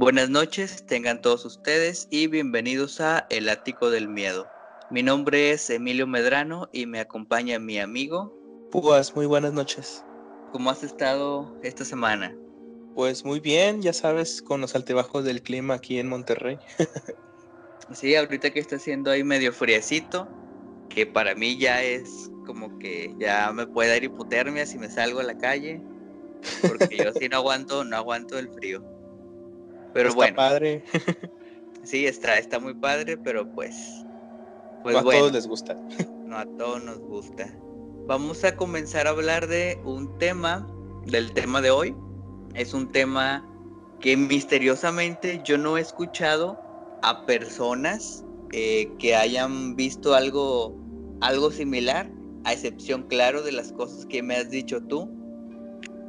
Buenas noches, tengan todos ustedes y bienvenidos a El Ático del Miedo. Mi nombre es Emilio Medrano y me acompaña mi amigo. Pues muy buenas noches. ¿Cómo has estado esta semana? Pues muy bien, ya sabes, con los altibajos del clima aquí en Monterrey. sí, ahorita que está haciendo ahí medio friecito, que para mí ya es como que ya me puede dar hipotermia si me salgo a la calle, porque yo sí no aguanto, no aguanto el frío. Pero está bueno. padre. sí, está, está muy padre, pero pues. pues no a bueno, todos les gusta. no a todos nos gusta. Vamos a comenzar a hablar de un tema, del tema de hoy. Es un tema que misteriosamente yo no he escuchado a personas eh, que hayan visto algo, algo similar, a excepción, claro, de las cosas que me has dicho tú.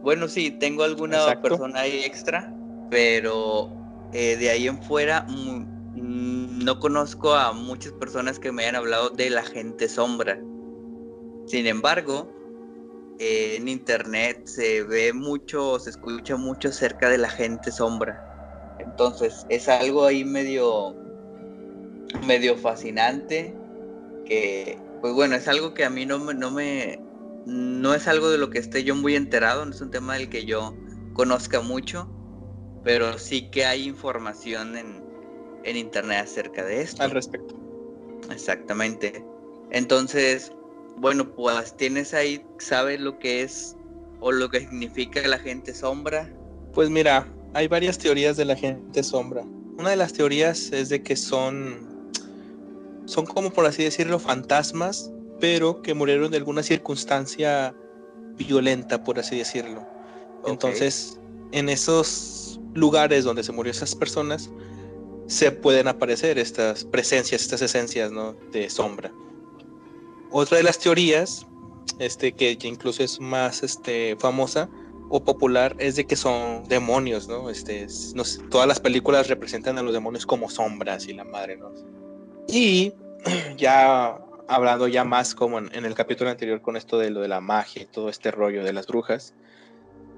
Bueno, sí, tengo alguna Exacto. persona ahí extra, pero eh, de ahí en fuera mm, no conozco a muchas personas que me hayan hablado de la gente sombra. Sin embargo, eh, en internet se ve mucho, se escucha mucho acerca de la gente sombra. Entonces es algo ahí medio, medio fascinante que, pues bueno, es algo que a mí no me, no me, no es algo de lo que esté yo muy enterado, no es un tema del que yo conozca mucho, pero sí que hay información en, en internet acerca de esto. Al respecto. Exactamente. Entonces, bueno, pues tienes ahí, ¿sabes lo que es o lo que significa la gente sombra? Pues mira, hay varias teorías de la gente sombra. Una de las teorías es de que son, son como por así decirlo, fantasmas, pero que murieron de alguna circunstancia violenta, por así decirlo. Entonces, en esos lugares donde se murió esas personas, se pueden aparecer estas presencias, estas esencias, ¿no? De sombra. Otra de las teorías, este, que incluso es más este, famosa o popular, es de que son demonios, ¿no? Este, es- no sé, todas las películas representan a los demonios como sombras y la madre, ¿no? Y ya hablando ya más como en, en el capítulo anterior con esto de lo de la magia y todo este rollo de las brujas,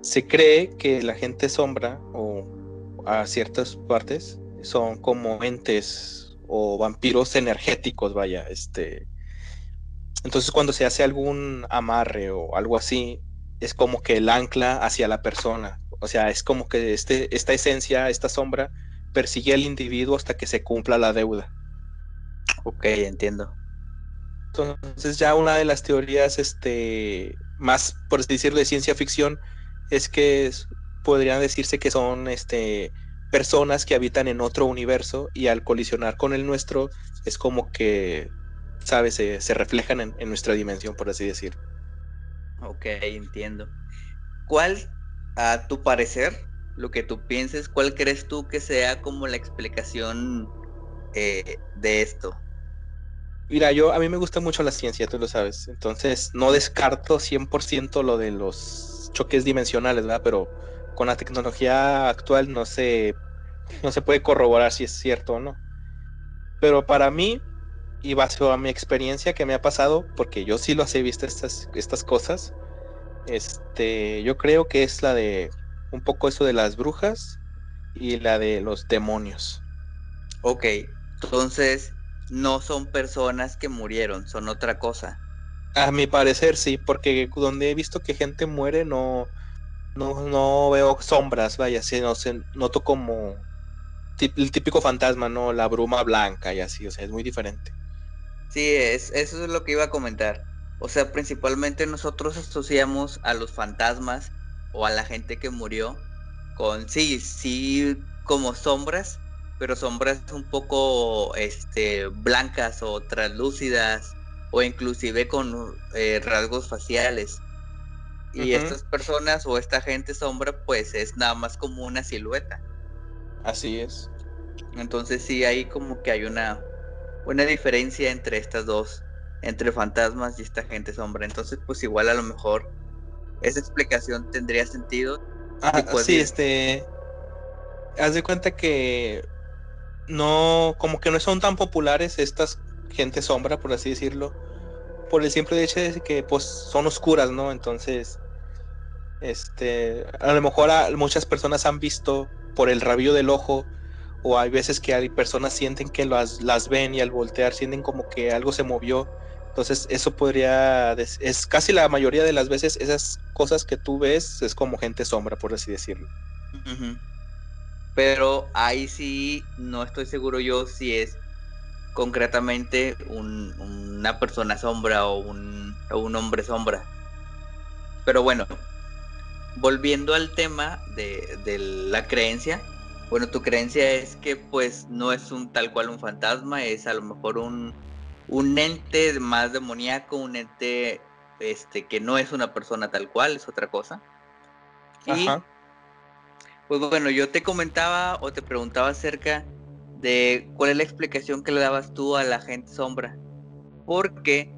se cree que la gente sombra o a ciertas partes son como entes o vampiros energéticos, vaya, este. Entonces cuando se hace algún amarre o algo así, es como que el ancla hacia la persona. O sea, es como que este, esta esencia, esta sombra, persigue al individuo hasta que se cumpla la deuda. Ok, entiendo. Entonces ya una de las teorías este, más, por decirlo, de ciencia ficción es que podrían decirse que son este, personas que habitan en otro universo y al colisionar con el nuestro es como que, ¿sabes? Se, se reflejan en, en nuestra dimensión, por así decir. Ok, entiendo. ¿Cuál, a tu parecer, lo que tú pienses, cuál crees tú que sea como la explicación eh, de esto? Mira, yo a mí me gusta mucho la ciencia, tú lo sabes. Entonces, no descarto 100% lo de los choques dimensionales, ¿verdad? Pero con la tecnología actual no se, no se puede corroborar si es cierto o no. Pero para mí, y basado a mi experiencia que me ha pasado, porque yo sí los he visto estas, estas cosas, este, yo creo que es la de un poco eso de las brujas y la de los demonios. Ok, entonces no son personas que murieron, son otra cosa. A mi parecer sí, porque donde he visto que gente muere no, no, no veo sombras, vaya, sino se noto como el típico fantasma, ¿no? La bruma blanca y así, o sea, es muy diferente. Sí, es, eso es lo que iba a comentar. O sea, principalmente nosotros asociamos a los fantasmas o a la gente que murió con, sí, sí, como sombras, pero sombras un poco este, blancas o translúcidas o inclusive con eh, rasgos faciales. Y estas personas o esta gente sombra pues es nada más como una silueta. Así es. Entonces sí hay como que hay una, una diferencia entre estas dos, entre fantasmas y esta gente sombra. Entonces pues igual a lo mejor esa explicación tendría sentido. Ah, pues, sí, este. Haz de cuenta que no, como que no son tan populares estas gente sombra, por así decirlo, por el simple hecho de que pues son oscuras, ¿no? Entonces, este, a lo mejor muchas personas han visto por el rabillo del ojo, o hay veces que hay personas sienten que las, las ven y al voltear sienten como que algo se movió. Entonces eso podría, es casi la mayoría de las veces esas cosas que tú ves es como gente sombra, por así decirlo. Pero ahí sí no estoy seguro yo si es concretamente una persona sombra o un, hombre sombra. Pero bueno, volviendo al tema de, de, la creencia, bueno, tu creencia es que pues no es un tal cual un fantasma, es a lo mejor un, un ente más demoníaco, un ente este que no es una persona tal cual, es otra cosa. Y pues bueno, yo te comentaba o te preguntaba acerca de cuál es la explicación que le dabas tú a la gente sombra. Porque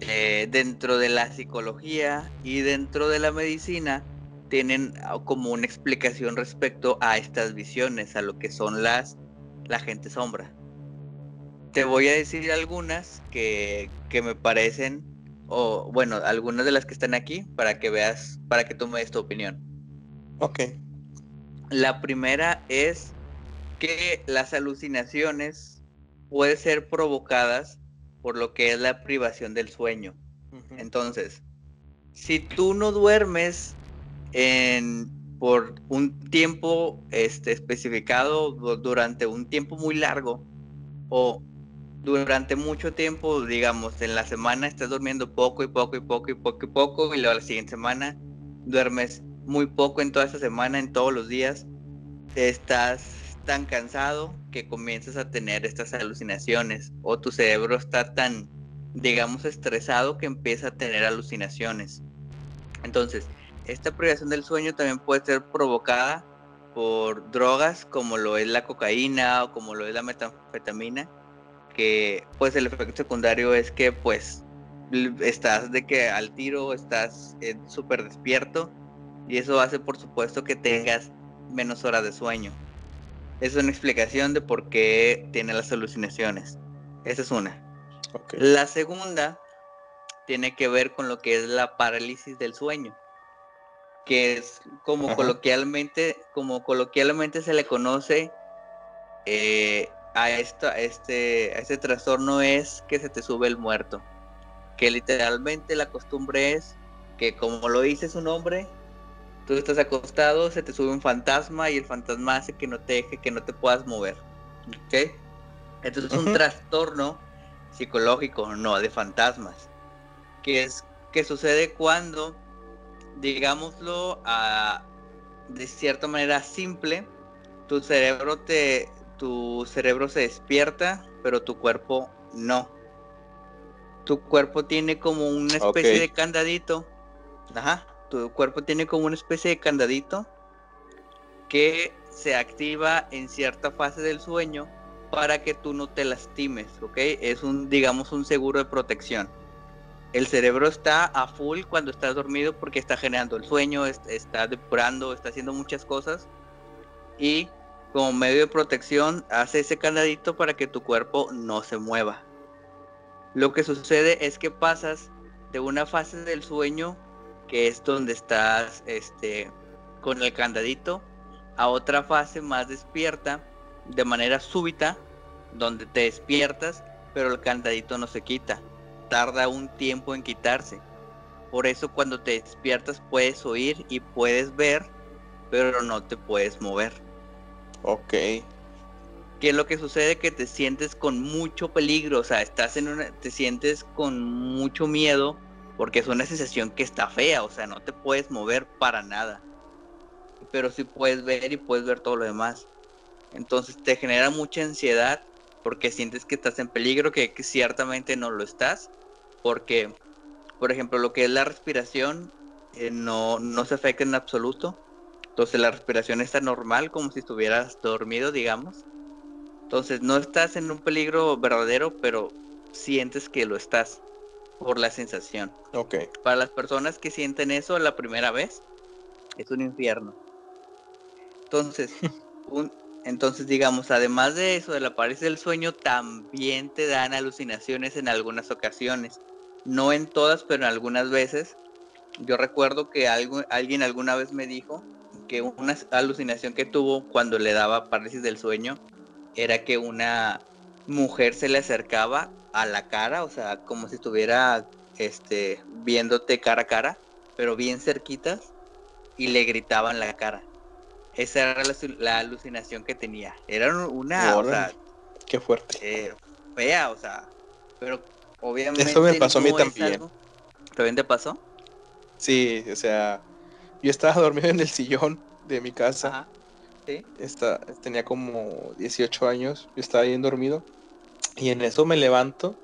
eh, dentro de la psicología y dentro de la medicina tienen ah, como una explicación respecto a estas visiones, a lo que son las la gente sombra. Te voy a decir algunas que, que me parecen, o bueno, algunas de las que están aquí para que veas, para que tú me des tu opinión. Ok. La primera es que las alucinaciones pueden ser provocadas por lo que es la privación del sueño. Entonces, si tú no duermes en, por un tiempo este, especificado durante un tiempo muy largo o durante mucho tiempo, digamos, en la semana estás durmiendo poco y poco y poco y poco y poco y luego la siguiente semana duermes muy poco en toda esa semana, en todos los días, estás tan cansado que comienzas a tener estas alucinaciones o tu cerebro está tan, digamos, estresado que empieza a tener alucinaciones. Entonces, esta privación del sueño también puede ser provocada por drogas como lo es la cocaína o como lo es la metanfetamina, que pues el efecto secundario es que pues estás de que al tiro, estás eh, súper despierto y eso hace por supuesto que tengas menos horas de sueño. Es una explicación de por qué tiene las alucinaciones. Esa es una. La segunda tiene que ver con lo que es la parálisis del sueño, que es como coloquialmente, como coloquialmente se le conoce eh, a, esto, a, este, a este trastorno es que se te sube el muerto. Que literalmente la costumbre es que como lo dice su nombre, Tú estás acostado, se te sube un fantasma y el fantasma hace que no te deje, que no te puedas mover. ¿Ok? Entonces es un trastorno psicológico, no de fantasmas. Que es que sucede cuando, digámoslo a, de cierta manera simple, tu cerebro te, tu cerebro se despierta, pero tu cuerpo no. Tu cuerpo tiene como una especie de candadito. Ajá tu cuerpo tiene como una especie de candadito que se activa en cierta fase del sueño para que tú no te lastimes, ¿ok? Es un, digamos, un seguro de protección. El cerebro está a full cuando estás dormido porque está generando el sueño, está depurando, está haciendo muchas cosas y como medio de protección hace ese candadito para que tu cuerpo no se mueva. Lo que sucede es que pasas de una fase del sueño que es donde estás este, con el candadito, a otra fase más despierta, de manera súbita, donde te despiertas, pero el candadito no se quita. Tarda un tiempo en quitarse. Por eso cuando te despiertas puedes oír y puedes ver, pero no te puedes mover. Ok. ¿Qué es lo que sucede? Que te sientes con mucho peligro, o sea, estás en una, te sientes con mucho miedo porque es una sensación que está fea, o sea, no te puedes mover para nada. Pero sí puedes ver y puedes ver todo lo demás. Entonces te genera mucha ansiedad porque sientes que estás en peligro, que, ciertamente no lo estás. Porque, por ejemplo, lo que es la respiración eh, no, no se afecta en absoluto. Entonces la respiración está normal, como si estuvieras dormido, digamos. Entonces no estás en un peligro verdadero, pero sientes que lo estás por la sensación. Ok. Para las personas que sienten eso la primera vez, es un infierno. Entonces, un, entonces digamos, además de eso, de la parálisis del sueño, también te dan alucinaciones en algunas ocasiones. No en todas, pero en algunas veces. Yo recuerdo que algo, alguien alguna vez me dijo que una alucinación que tuvo cuando le daba parálisis del sueño era que una mujer se le acercaba a la cara, o sea, como si estuviera este, viéndote cara a cara, pero bien cerquitas, y le gritaba en la cara. Esa era la, alucinación que tenía. Era una, o sea, qué fuerte. Eh, fea, o sea, pero obviamente. Eso me pasó a mí también. ¿También te pasó? Sí, o sea, yo estaba dormido en el sillón de mi casa. Ajá. ¿Sí? tenía como 18 años, yo estaba bien dormido. Y en eso me levanto.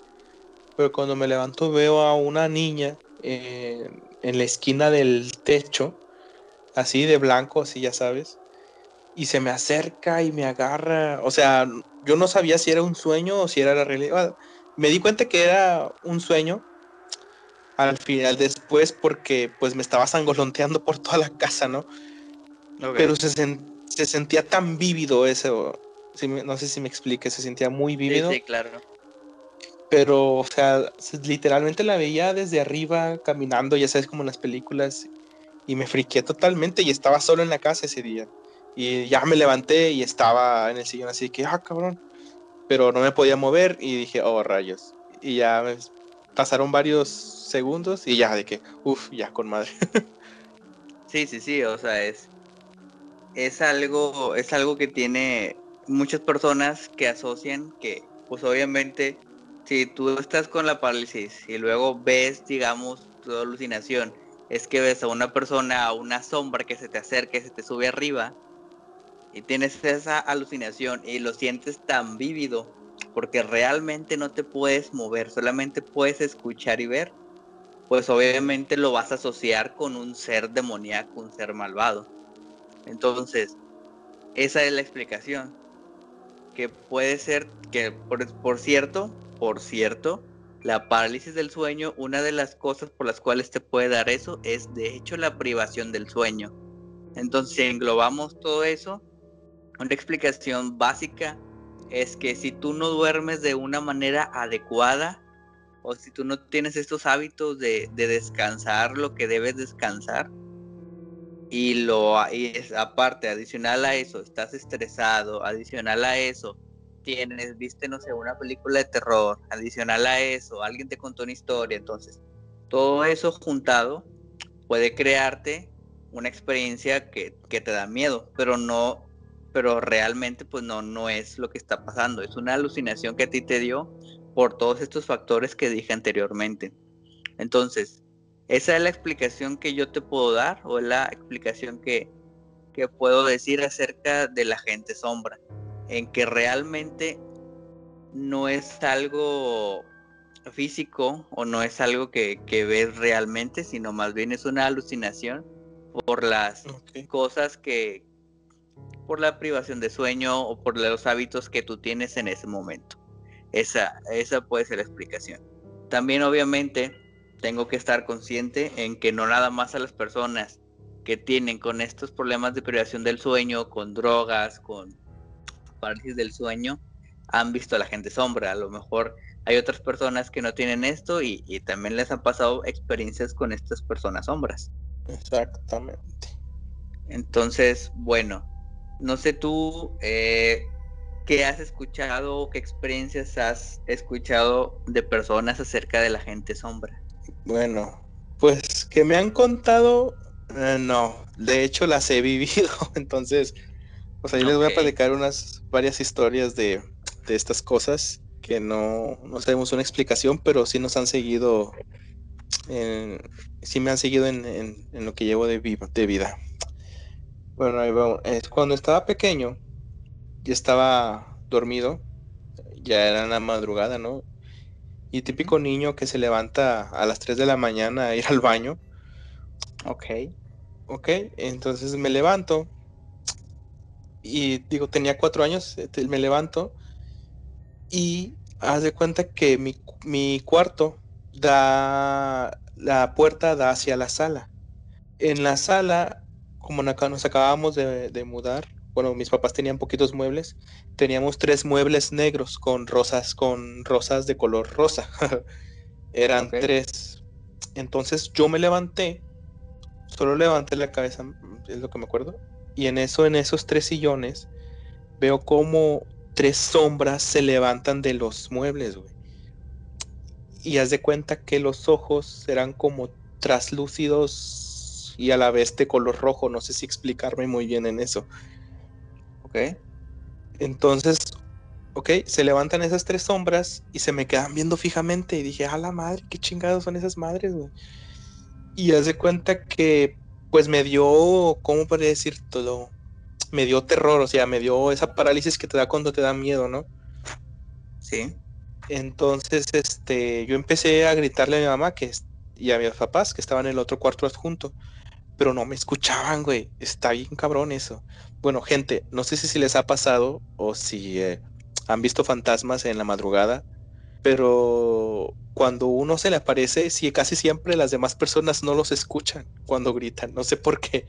Pero cuando me levanto veo a una niña en la esquina del techo, así de blanco, así ya sabes. Y se me acerca y me agarra. O sea, yo no sabía si era un sueño o si era la realidad. Me di cuenta que era un sueño al final después porque pues me estaba sangolonteando por toda la casa, ¿no? Pero se, se, sentía tan vívido eso. No sé si me explique, se sentía muy vívido. Sí, claro. Pero, o sea, literalmente la veía desde arriba caminando, ya sabes, como en las películas. Y me friqué totalmente y estaba solo en la casa ese día. Y ya me levanté y estaba en el sillón así que, ah, cabrón. Pero no me podía mover y dije, oh, rayos. Y ya pasaron varios segundos y ya de que, uff, ya con madre. sí, sí, sí, o sea, es, es algo, es algo que tiene muchas personas que asocian que, pues obviamente, si tú estás con la parálisis y luego ves, digamos, tu alucinación, es que ves a una persona, a una sombra que se te acerca, se te sube arriba, y tienes esa alucinación y lo sientes tan vívido porque realmente no te puedes mover, solamente puedes escuchar y ver, pues obviamente lo vas a asociar con un ser demoníaco, un ser malvado. Entonces, esa es la explicación. Que puede ser que, por, cierto, por cierto, la parálisis del sueño, una de las cosas por las cuales te puede dar eso es de hecho la privación del sueño. Entonces, si englobamos todo eso, una explicación básica es que si tú no duermes de una manera adecuada o si tú no tienes estos hábitos de, descansar lo que debes descansar y lo y es aparte adicional a eso estás estresado adicional a eso tienes viste no sé una película de terror adicional a eso alguien te contó una historia entonces todo eso juntado puede crearte una experiencia que, que te da miedo pero no pero realmente pues no, no es lo que está pasando, es una alucinación que a ti te dio por todos estos factores que dije anteriormente. Entonces, esa es la explicación que yo te puedo dar o es la explicación que, que puedo decir acerca de la gente sombra, en que realmente no es algo físico o no es algo que, que ves realmente, sino más bien es una alucinación por las cosas que, por la privación de sueño o por los hábitos que tú tienes en ese momento. Esa, esa puede ser la explicación. También obviamente tengo que estar consciente en que no nada más a las personas que tienen con estos problemas de privación del sueño, con drogas, con parálisis del sueño, han visto a la gente sombra. A lo mejor hay otras personas que no tienen esto y, y también les han pasado experiencias con estas personas sombras. Exactamente. Entonces, bueno, no sé tú eh, qué has escuchado, qué experiencias has escuchado de personas acerca de la gente sombra. Bueno, pues que me han contado, eh, no, de hecho las he vivido, entonces, pues ahí les voy a platicar unas varias historias de, estas cosas que no, no sabemos una explicación, pero sí nos han seguido, sí me han seguido en, lo que llevo de, de vida. Bueno, es cuando estaba pequeño, ya estaba dormido, ya era la madrugada, ¿no? Y típico niño que se levanta a las 3 de la mañana a ir al baño. Ok. Ok, entonces me levanto y digo, tenía cuatro años, este, me levanto y haz de cuenta que mi, mi cuarto da, la puerta da hacia la sala. En la sala como nos acabábamos de, mudar, bueno, mis papás tenían poquitos muebles, teníamos tres muebles negros con rosas, con rosas de color rosa. Eran tres. Entonces yo me levanté, solo levanté la cabeza, es lo que me acuerdo, Y en eso, en esos tres sillones, veo como tres sombras se levantan de los muebles, güey. Y haz de cuenta que los ojos eran como traslúcidos y a la vez de color rojo. No sé si explicarme muy bien en eso. Ok. Entonces, ok, se levantan esas tres sombras y se me quedan viendo fijamente. Y dije, a la madre, qué chingados son esas madres, güey. Y haz de cuenta que, pues me dio, ¿cómo podría decir todo? Me dio terror, o sea, me dio esa parálisis que te da cuando te da miedo, ¿no? Sí. Entonces, este, yo empecé a gritarle a mi mamá que, y a mis papás que estaban en el otro cuarto adjunto, pero no me escuchaban, güey. Está bien cabrón eso. Bueno, gente, no sé si les ha pasado o si eh, han visto fantasmas en la madrugada, pero cuando uno se le aparece, sí, casi siempre las demás personas no los escuchan cuando gritan. No sé por qué.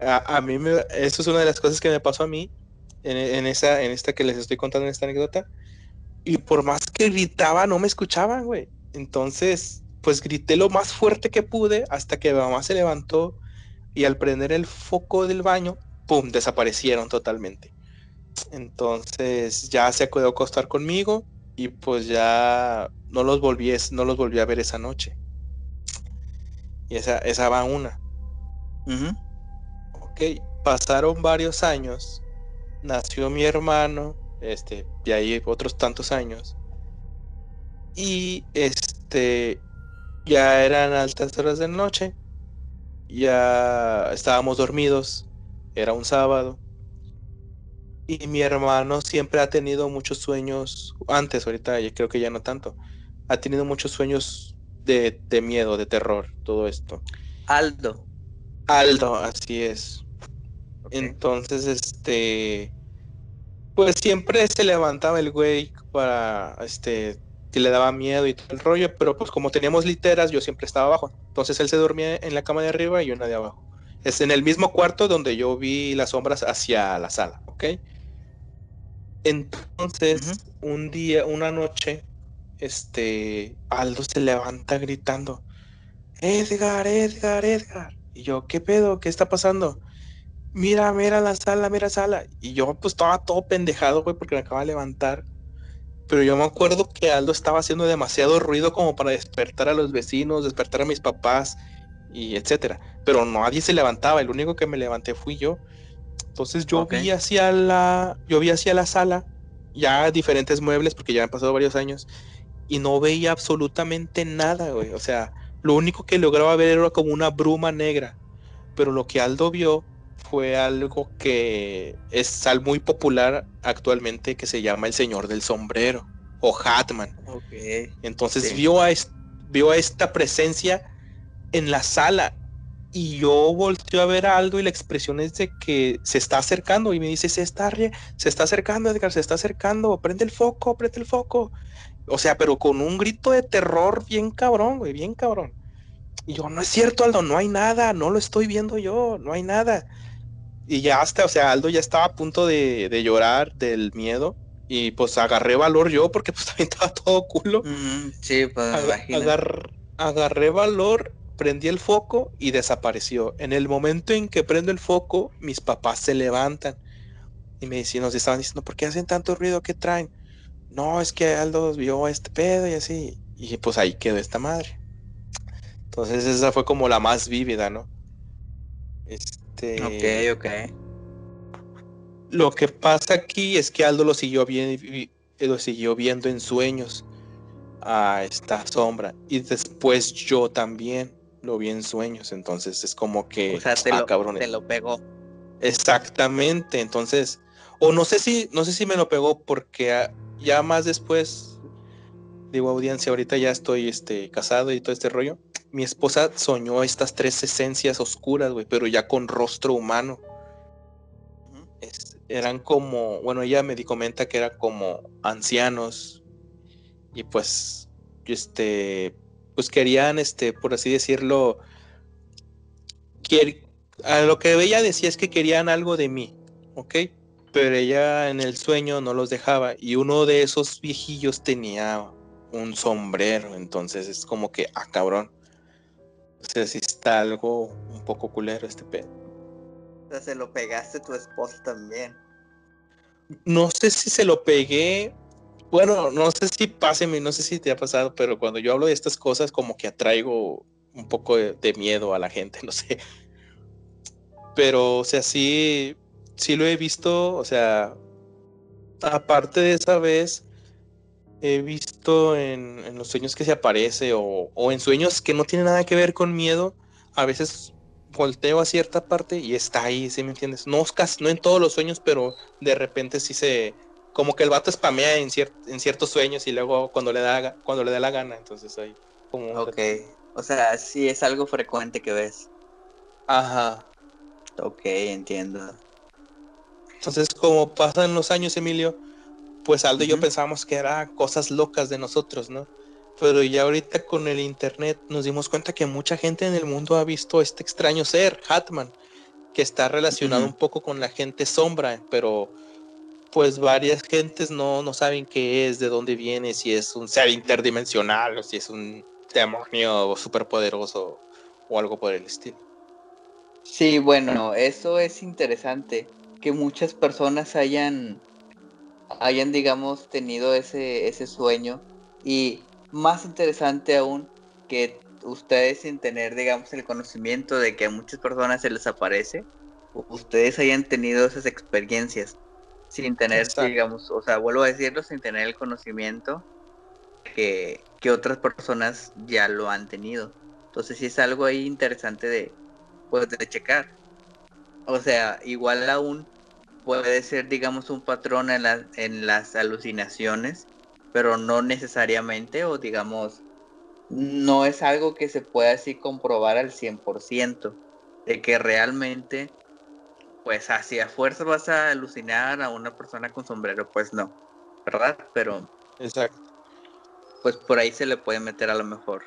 A, mí me, eso es una de las cosas que me pasó a mí en, en, esa, en esta que les estoy contando en esta anécdota. Y por más que gritaba, no me escuchaban, güey. Entonces, pues grité lo más fuerte que pude hasta que mi mamá se levantó y al prender el foco del baño, ¡pum!, desaparecieron totalmente. Entonces ya se quedó a acostar conmigo y pues ya no los volví, no los volví a ver esa noche. Y esa, esa va una. Ok, pasaron varios años, nació mi hermano, este, y ahí otros tantos años. Y este, ya eran altas horas de noche, ya estábamos dormidos, era un sábado. Y mi hermano siempre ha tenido muchos sueños, antes, ahorita creo que ya no tanto, ha tenido muchos sueños de, miedo, de terror, todo esto. Aldo. Aldo, así es. Entonces, este, pues siempre se levantaba el güey para, este, que le daba miedo y todo el rollo, pero pues como teníamos literas, yo siempre estaba abajo. Entonces él se dormía en la cama de arriba y yo en la de abajo. Es en el mismo cuarto donde yo vi las sombras hacia la sala, ¿ok? Entonces, un día, una noche, este, Aldo se levanta gritando, Edgar, Edgar, Edgar. Y yo, ¿qué pedo? ¿Qué está pasando? Mira, mira la sala, mira la sala. Y yo pues estaba todo pendejado, güey, porque me acaba de levantar. Pero yo me acuerdo que Aldo estaba haciendo demasiado ruido como para despertar a los vecinos, despertar a mis papás y etcétera. Pero nadie se levantaba, el único que me levanté fui yo. Entonces yo vi hacia la, yo vi hacia la sala, ya diferentes muebles, porque ya han pasado varios años, y no veía absolutamente nada, güey. O sea, lo único que lograba ver era como una bruma negra. Pero lo que Aldo vio fue algo que es muy popular actualmente que se llama el Señor del Sombrero o Hatman. Entonces vio, a vio a esta presencia en la sala y yo volteo a ver a Aldo y la expresión es de que se está acercando y me dice, se está, se está acercando, Edgar, se está acercando, prende el foco, prende el foco. O sea, pero con un grito de terror bien cabrón, güey, bien cabrón. Y yo, no es cierto, Aldo, no hay nada, no lo estoy viendo yo, no hay nada. Y ya hasta, o sea, Aldo ya estaba a punto de, llorar del miedo. Y pues agarré valor yo porque pues también estaba todo culo. sí, pues agarré valor prendí el foco y desapareció. En el momento en que prendo el foco, mis papás se levantan y me decían, nos estaban diciendo, ¿por qué hacen tanto ruido? ¿Qué traen? No, es que Aldo vio este pedo y así. Y pues ahí quedó esta madre. Entonces esa fue como la más vívida, ¿no? Este. Ok, ok. Lo que pasa aquí es que Aldo lo siguió, bien, lo siguió viendo en sueños a esta sombra. Y después yo también lo vi en sueños, entonces es como que... O sea, te, ah, lo, te lo pegó. Exactamente, entonces, o no sé si, no sé si me lo pegó porque ah, ya más después, digo audiencia, ahorita ya estoy este, casado y todo este rollo, mi esposa soñó estas tres esencias oscuras, güey, pero ya con rostro humano. eran como, bueno, ella me comenta que eran como ancianos y pues, este, pues querían, este, por así decirlo, a lo que ella decía es que querían algo de mí, ¿ok? Pero ella en el sueño no los dejaba y uno de esos viejillos tenía un sombrero, entonces es como que, ah, cabrón. O sea, si está algo un poco culero este pedo. O sea, se lo pegaste a tu esposo también. No sé si se lo pegué. Bueno, no sé si pase, no sé si te ha pasado, pero cuando yo hablo de estas cosas, como que atraigo un poco de, de miedo a la gente, no sé. Pero, o sea, sí, sí lo he visto, o sea, aparte de esa vez, he visto en, los sueños que se aparece o, en sueños que no tienen nada que ver con miedo, a veces volteo a cierta parte y está ahí, ¿sí me entiendes? No, casi, no en todos los sueños, pero de repente sí se... Como que el vato spamea en, en ciertos sueños y luego cuando le da cuando le da la gana, entonces ahí como... Ok, o sea, sí es algo frecuente que ves. Ajá. Ok, entiendo. Entonces, como pasan los años, Emilio, pues Aldo y yo pensábamos que eran cosas locas de nosotros, ¿no? Pero ya ahorita con el internet nos dimos cuenta que mucha gente en el mundo ha visto este extraño ser, Hatman, que está relacionado un poco con la gente sombra, pero pues varias gentes no, no saben qué es, de dónde viene, si es un ser interdimensional o si es un demonio superpoderoso o algo por el estilo. Sí, bueno, eso es interesante, que muchas personas hayan hayan, digamos, tenido ese, ese sueño. Y más interesante aún, que ustedes sin tener, digamos, el conocimiento de que a muchas personas se les aparece, ustedes hayan tenido esas experiencias sin tener, digamos, o sea, vuelvo a decirlo, sin tener el conocimiento que, que otras personas ya lo han tenido. Entonces sí es algo ahí interesante de, pues, de checar. O sea, igual aún puede ser, digamos, un patrón en, en las alucinaciones, pero no necesariamente, o digamos, no es algo que se pueda así comprobar al 100%, de que realmente, pues hacia fuerza vas a alucinar a una persona con sombrero, pues no, ¿verdad? Pero... Exacto. Pues por ahí se le puede meter a lo mejor.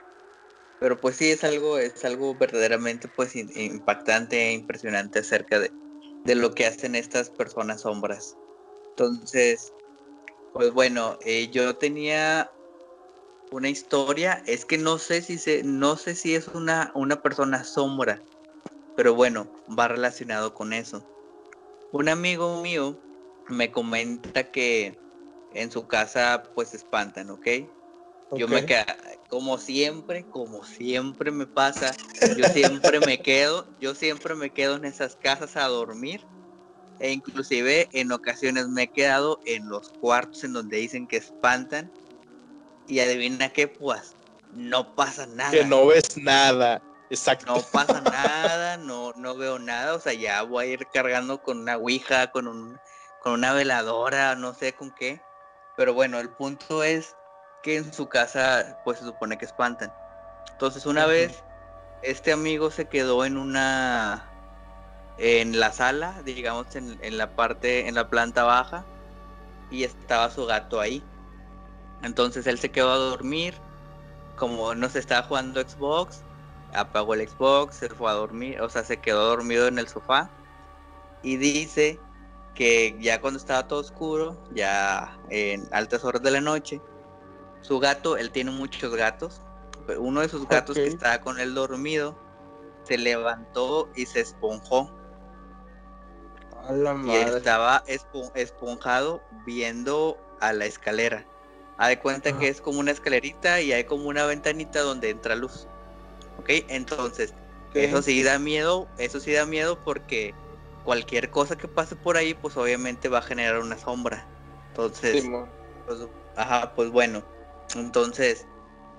Pero pues sí es algo, es algo verdaderamente pues impactante e impresionante acerca de, de lo que hacen estas personas sombras. Entonces, pues bueno, eh, yo tenía una historia, es que no sé si se, no sé si es una, una persona sombra, pero bueno, va relacionado con eso. Un amigo mío me comenta que en su casa pues espantan, ¿ok? Yo me quedo, como siempre, como siempre me pasa, yo siempre me quedo, yo siempre me quedo en esas casas a dormir. E inclusive en ocasiones me he quedado en los cuartos en donde dicen que espantan. Y adivina qué, pues, no pasa nada. Que no ves nada. Exacto. No pasa nada, no, no veo nada. O sea, ya voy a ir cargando con una ouija, con un, con una veladora, no sé con qué. Pero bueno, el punto es que en su casa pues se supone que espantan. Entonces una vez este amigo se quedó en una en la sala, digamos en, en, la parte, en la planta baja, y estaba su gato ahí. Entonces él se quedó a dormir, como no se estaba jugando Xbox, apagó el Xbox, se fue a dormir, o sea, se quedó dormido en el sofá. Y dice que ya cuando estaba todo oscuro, ya en altas horas de la noche, su gato, él tiene muchos gatos. Uno de sus gatos que estaba con él dormido se levantó y se esponjó. Y estaba esponjado viendo a la escalera. Ha de cuenta que es como una escalerita y hay como una ventanita donde entra luz. ¿Ok? Entonces, eso sí da miedo, eso sí da miedo porque cualquier cosa que pase por ahí, pues obviamente va a generar una sombra. Entonces, pues, ajá, pues bueno entonces,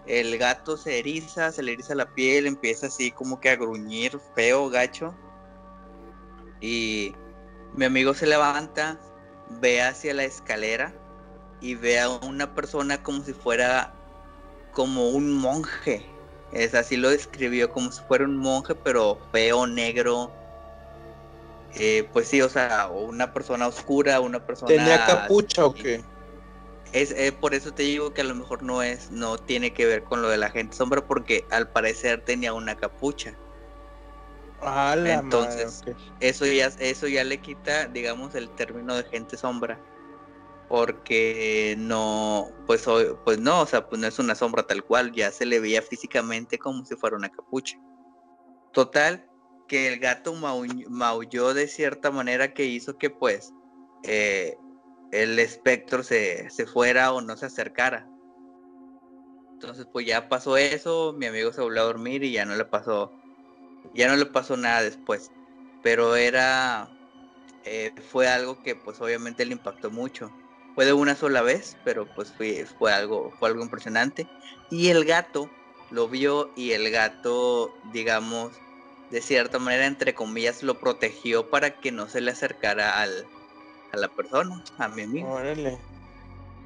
el gato se eriza, se le eriza la piel, empieza así como que a gruñir feo, gacho. Y mi amigo se levanta, ve hacia la escalera y ve a una persona como si fuera como un monje. Es así lo describió, como si fuera un monje, pero feo, negro. Eh, pues sí, o sea, una persona oscura, una persona. ¿Tenía capucha o qué? Es eh, por eso te digo que a lo mejor no es, no tiene que ver con lo de la gente sombra, porque al parecer tenía una capucha. Ah, Entonces, eso ya, eso ya le quita, digamos, el término de gente sombra. Porque no, pues, pues no, o sea, pues no es una sombra tal cual, ya se le veía físicamente como si fuera una capucha. Total, que el gato maulló de cierta manera que hizo que pues eh, el espectro se, se, fuera o no se acercara. Entonces pues ya pasó eso, mi amigo se volvió a dormir y ya no le pasó, ya no le pasó nada después. Pero era, eh, fue algo que pues obviamente le impactó mucho. Fue de una sola vez, pero pues fue, fue, algo, fue algo impresionante. Y el gato lo vio y el gato, digamos, de cierta manera, entre comillas, lo protegió para que no se le acercara al, a la persona, a mi amigo. Órale.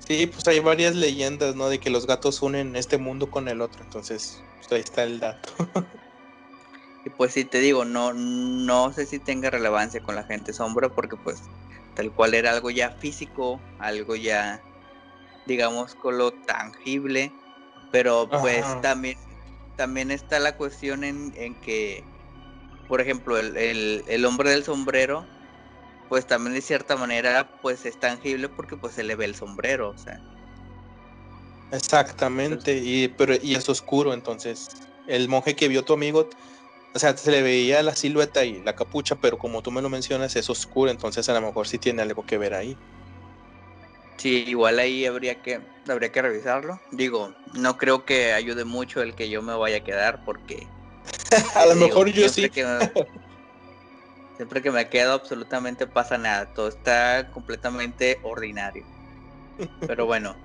Sí, pues hay varias leyendas, ¿no? De que los gatos unen este mundo con el otro, entonces pues ahí está el dato. y pues sí, te digo, no, no sé si tenga relevancia con la gente sombra, porque pues tal cual era algo ya físico, algo ya, digamos, con lo tangible, pero pues también, también está la cuestión en, en que, por ejemplo, el, el, el hombre del sombrero, pues también de cierta manera pues es tangible porque pues se le ve el sombrero, o sea. Exactamente, y pero y es oscuro, entonces el monje que vio tu amigo, o sea, se le veía la silueta y la capucha, pero como tú me lo mencionas es oscuro, entonces a lo mejor sí tiene algo que ver ahí. Sí, igual ahí habría que habría que revisarlo. Digo, no creo que ayude mucho el que yo me vaya a quedar porque a lo mejor yo sí. Siempre que me quedo absolutamente pasa nada, todo está completamente ordinario. Pero bueno,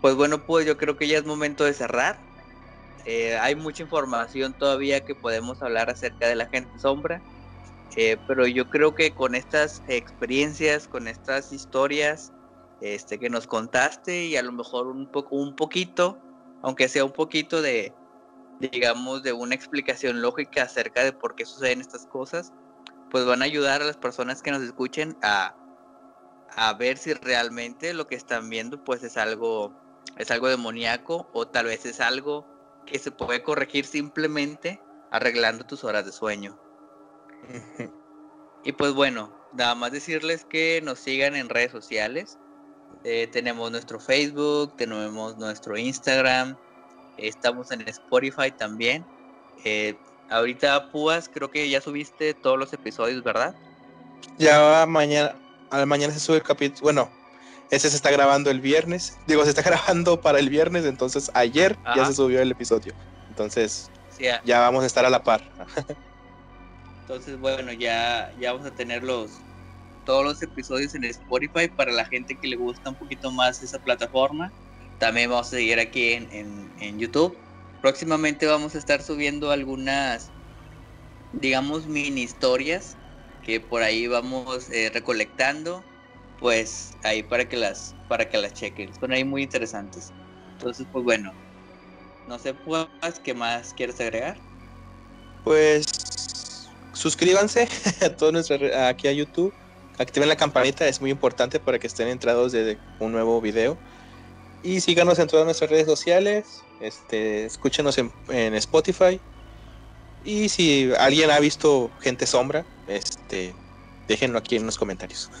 pues bueno, pues yo creo que ya es momento de cerrar. Eh, hay mucha información todavía que podemos hablar acerca de la gente sombra, eh, pero yo creo que con estas experiencias, con estas historias este, que nos contaste y a lo mejor un, poco, un poquito, aunque sea un poquito de, digamos, de una explicación lógica acerca de por qué suceden estas cosas, pues van a ayudar a las personas que nos escuchen a, ver si realmente lo que están viendo pues es algo es algo demoníaco o tal vez es algo que se puede corregir simplemente arreglando tus horas de sueño. y pues bueno, nada más decirles que nos sigan en redes sociales. Eh, tenemos nuestro Facebook, tenemos nuestro Instagram, estamos en Spotify también. Eh, Ahorita, Púas, creo que ya subiste todos los episodios, ¿verdad? Ya mañana, al mañana se sube el capítulo. Bueno, ese se está grabando el viernes. Digo, se está grabando para el viernes, entonces ayer ya se subió el episodio. Entonces, ya. vamos a estar a la par. entonces, bueno, ya, ya vamos a tener los, todos los episodios en Spotify para la gente que le gusta un poquito más esa plataforma. También vamos a seguir aquí en, en YouTube próximamente vamos a estar subiendo algunas, digamos, mini historias que por ahí vamos eh, recolectando, pues ahí para que las, para que las chequen. Son ahí muy interesantes. Entonces, pues bueno, no sé, pues, ¿qué más quieres agregar? Pues suscríbanse a todos nuestros aquí a YouTube, activen la campanita, es muy importante para que estén entrados de un nuevo video. Y síganos en todas nuestras redes sociales, este, escúchenos en, Spotify. Y si alguien ha visto Gente Sombra, este, déjenlo aquí en los comentarios.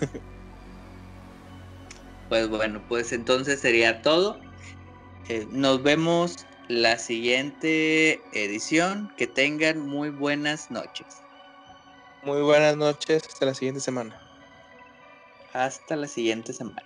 Pues bueno, pues entonces sería todo. Eh, nos vemos la siguiente edición. Que tengan muy buenas noches. Muy buenas noches. Hasta la siguiente semana. Hasta la siguiente semana.